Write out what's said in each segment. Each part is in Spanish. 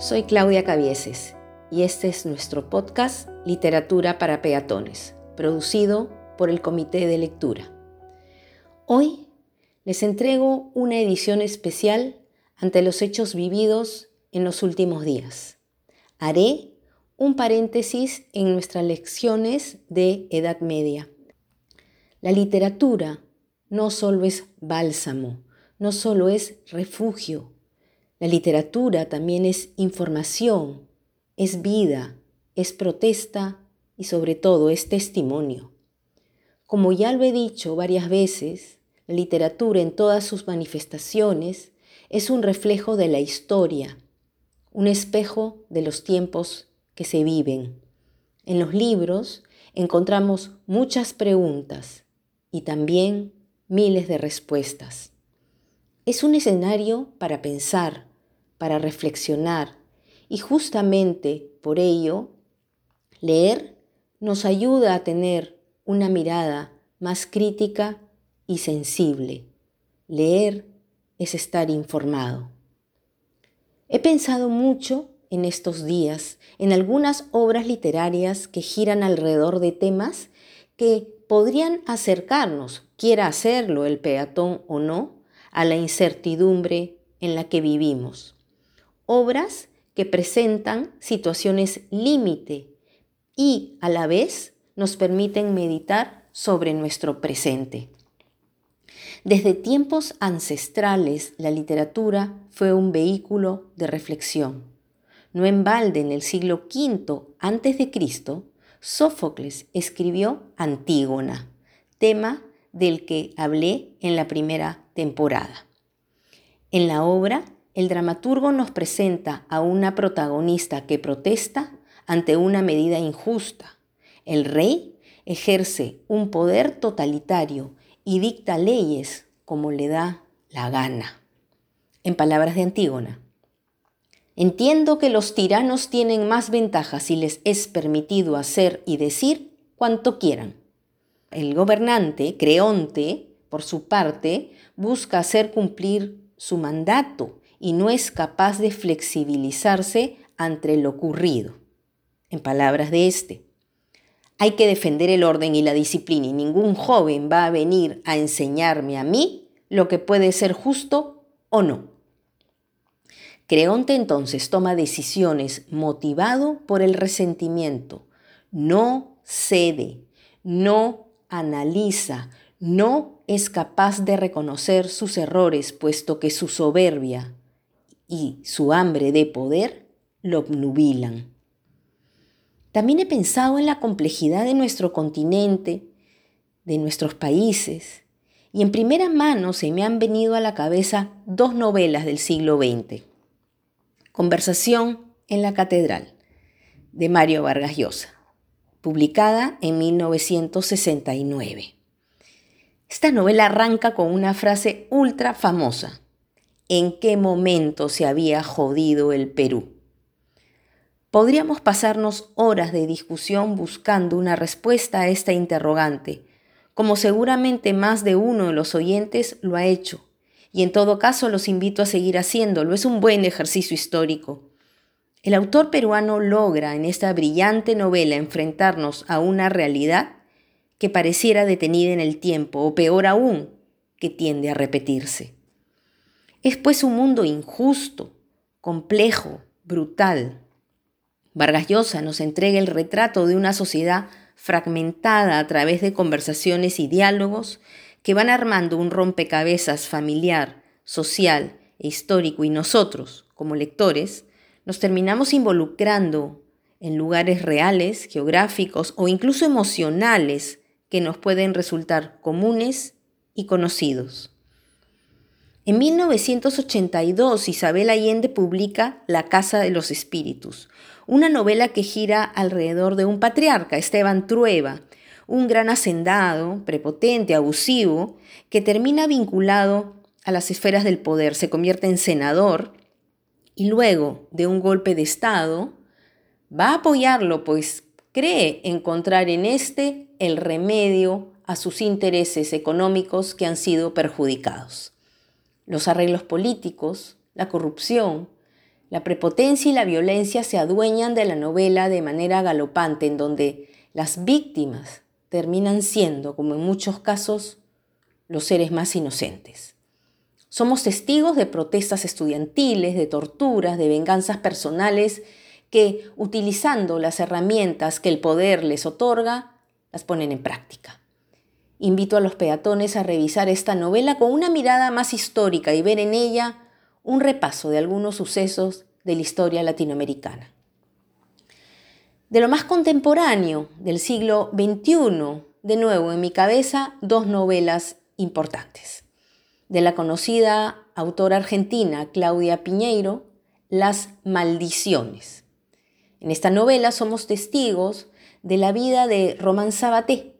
Soy Claudia Cabieses y este es nuestro podcast Literatura para Peatones, producido por el Comité de Lectura. Hoy les entrego una edición especial ante los hechos vividos en los últimos días. Haré un paréntesis en nuestras lecciones de Edad Media. La literatura no solo es bálsamo, no solo es refugio. La literatura también es información, es vida, es protesta y sobre todo es testimonio. Como ya lo he dicho varias veces, la literatura en todas sus manifestaciones es un reflejo de la historia, un espejo de los tiempos que se viven. En los libros encontramos muchas preguntas y también miles de respuestas. Es un escenario para pensar, para reflexionar y justamente por ello leer nos ayuda a tener una mirada más crítica y sensible. Leer es estar informado. He pensado mucho en estos días en algunas obras literarias que giran alrededor de temas que podrían acercarnos, quiera hacerlo el peatón o no, a la incertidumbre en la que vivimos. Obras que presentan situaciones límite y a la vez nos permiten meditar sobre nuestro presente. Desde tiempos ancestrales la literatura fue un vehículo de reflexión. No en balde en el siglo V a.C., Sófocles escribió Antígona, tema del que hablé en la primera temporada. En la obra, el dramaturgo nos presenta a una protagonista que protesta ante una medida injusta. El rey ejerce un poder totalitario y dicta leyes como le da la gana. En palabras de Antígona, entiendo que los tiranos tienen más ventajas si les es permitido hacer y decir cuanto quieran el gobernante, Creonte, por su parte, busca hacer cumplir su mandato y no es capaz de flexibilizarse ante lo ocurrido. En palabras de este, hay que defender el orden y la disciplina y ningún joven va a venir a enseñarme a mí lo que puede ser justo o no. Creonte entonces toma decisiones motivado por el resentimiento, no cede, no analiza, no es capaz de reconocer sus errores, puesto que su soberbia y su hambre de poder lo obnubilan. También he pensado en la complejidad de nuestro continente, de nuestros países, y en primera mano se me han venido a la cabeza dos novelas del siglo XX. Conversación en la Catedral, de Mario Vargas Llosa publicada en 1969. Esta novela arranca con una frase ultra famosa. ¿En qué momento se había jodido el Perú? Podríamos pasarnos horas de discusión buscando una respuesta a esta interrogante, como seguramente más de uno de los oyentes lo ha hecho, y en todo caso los invito a seguir haciéndolo. Es un buen ejercicio histórico. El autor peruano logra en esta brillante novela enfrentarnos a una realidad que pareciera detenida en el tiempo, o peor aún, que tiende a repetirse. Es pues un mundo injusto, complejo, brutal. Vargas Llosa nos entrega el retrato de una sociedad fragmentada a través de conversaciones y diálogos que van armando un rompecabezas familiar, social e histórico y nosotros, como lectores, nos terminamos involucrando en lugares reales, geográficos o incluso emocionales que nos pueden resultar comunes y conocidos. En 1982, Isabel Allende publica La Casa de los Espíritus, una novela que gira alrededor de un patriarca, Esteban Trueba, un gran hacendado, prepotente, abusivo, que termina vinculado a las esferas del poder, se convierte en senador y luego de un golpe de Estado, va a apoyarlo, pues cree encontrar en este el remedio a sus intereses económicos que han sido perjudicados. Los arreglos políticos, la corrupción, La prepotencia y la violencia se adueñan de la novela de manera galopante, en donde las víctimas terminan siendo, como en muchos casos, los seres más inocentes. Somos testigos de protestas estudiantiles, de torturas, de venganzas personales que, utilizando las herramientas que el poder les otorga, las ponen en práctica. Invito a los peatones a revisar esta novela con una mirada más histórica y ver en ella un repaso de algunos sucesos de la historia latinoamericana. De lo más contemporáneo del siglo XXI, de nuevo en mi cabeza, dos novelas importantes. De la conocida autora argentina Claudia Piñeiro, Las Maldiciones. En esta novela somos testigos de la vida de Román Sabaté,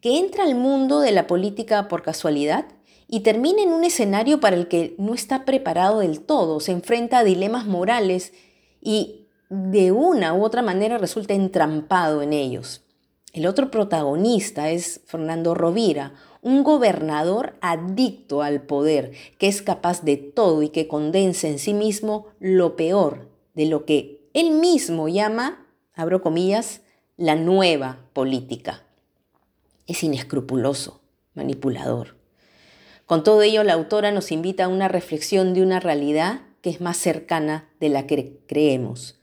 que entra al mundo de la política por casualidad y termina en un escenario para el que no está preparado del todo, se enfrenta a dilemas morales y de una u otra manera resulta entrampado en ellos. El otro protagonista es Fernando Rovira, un gobernador adicto al poder, que es capaz de todo y que condensa en sí mismo lo peor de lo que él mismo llama, abro comillas, la nueva política. Es inescrupuloso, manipulador. Con todo ello, la autora nos invita a una reflexión de una realidad que es más cercana de la que creemos.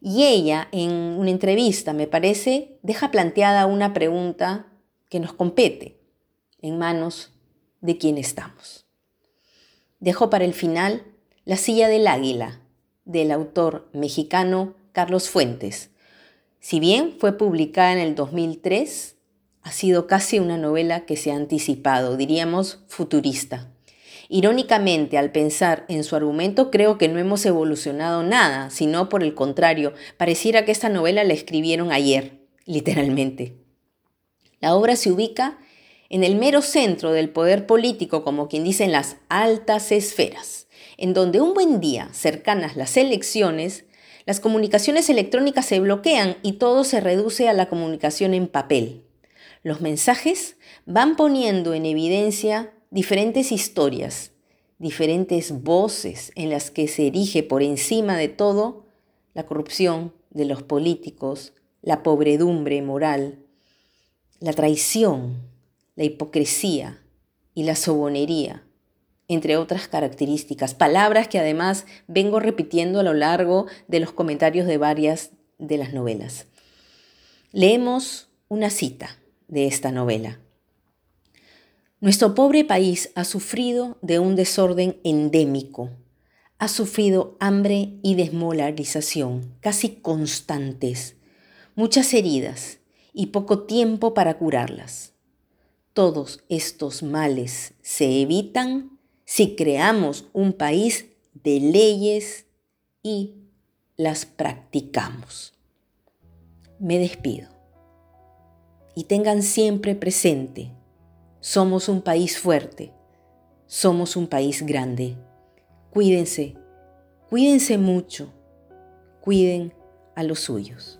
Y ella, en una entrevista, me parece, deja planteada una pregunta que nos compete en manos de quien estamos. Dejo para el final La silla del águila, del autor mexicano Carlos Fuentes, si bien fue publicada en el 2003, ha sido casi una novela que se ha anticipado, diríamos futurista. Irónicamente, al pensar en su argumento, creo que no hemos evolucionado nada, sino por el contrario, pareciera que esta novela la escribieron ayer, literalmente. La obra se ubica en el mero centro del poder político, como quien dice en las altas esferas, en donde un buen día, cercanas las elecciones, las comunicaciones electrónicas se bloquean y todo se reduce a la comunicación en papel. Los mensajes van poniendo en evidencia diferentes historias, diferentes voces en las que se erige por encima de todo la corrupción de los políticos, la pobredumbre moral, la traición, la hipocresía y la sobonería entre otras características, palabras que además vengo repitiendo a lo largo de los comentarios de varias de las novelas. Leemos una cita de esta novela. Nuestro pobre país ha sufrido de un desorden endémico, ha sufrido hambre y desmolarización casi constantes, muchas heridas y poco tiempo para curarlas. Todos estos males se evitan si creamos un país de leyes y las practicamos. Me despido. Y tengan siempre presente, somos un país fuerte, somos un país grande. Cuídense, cuídense mucho, cuiden a los suyos.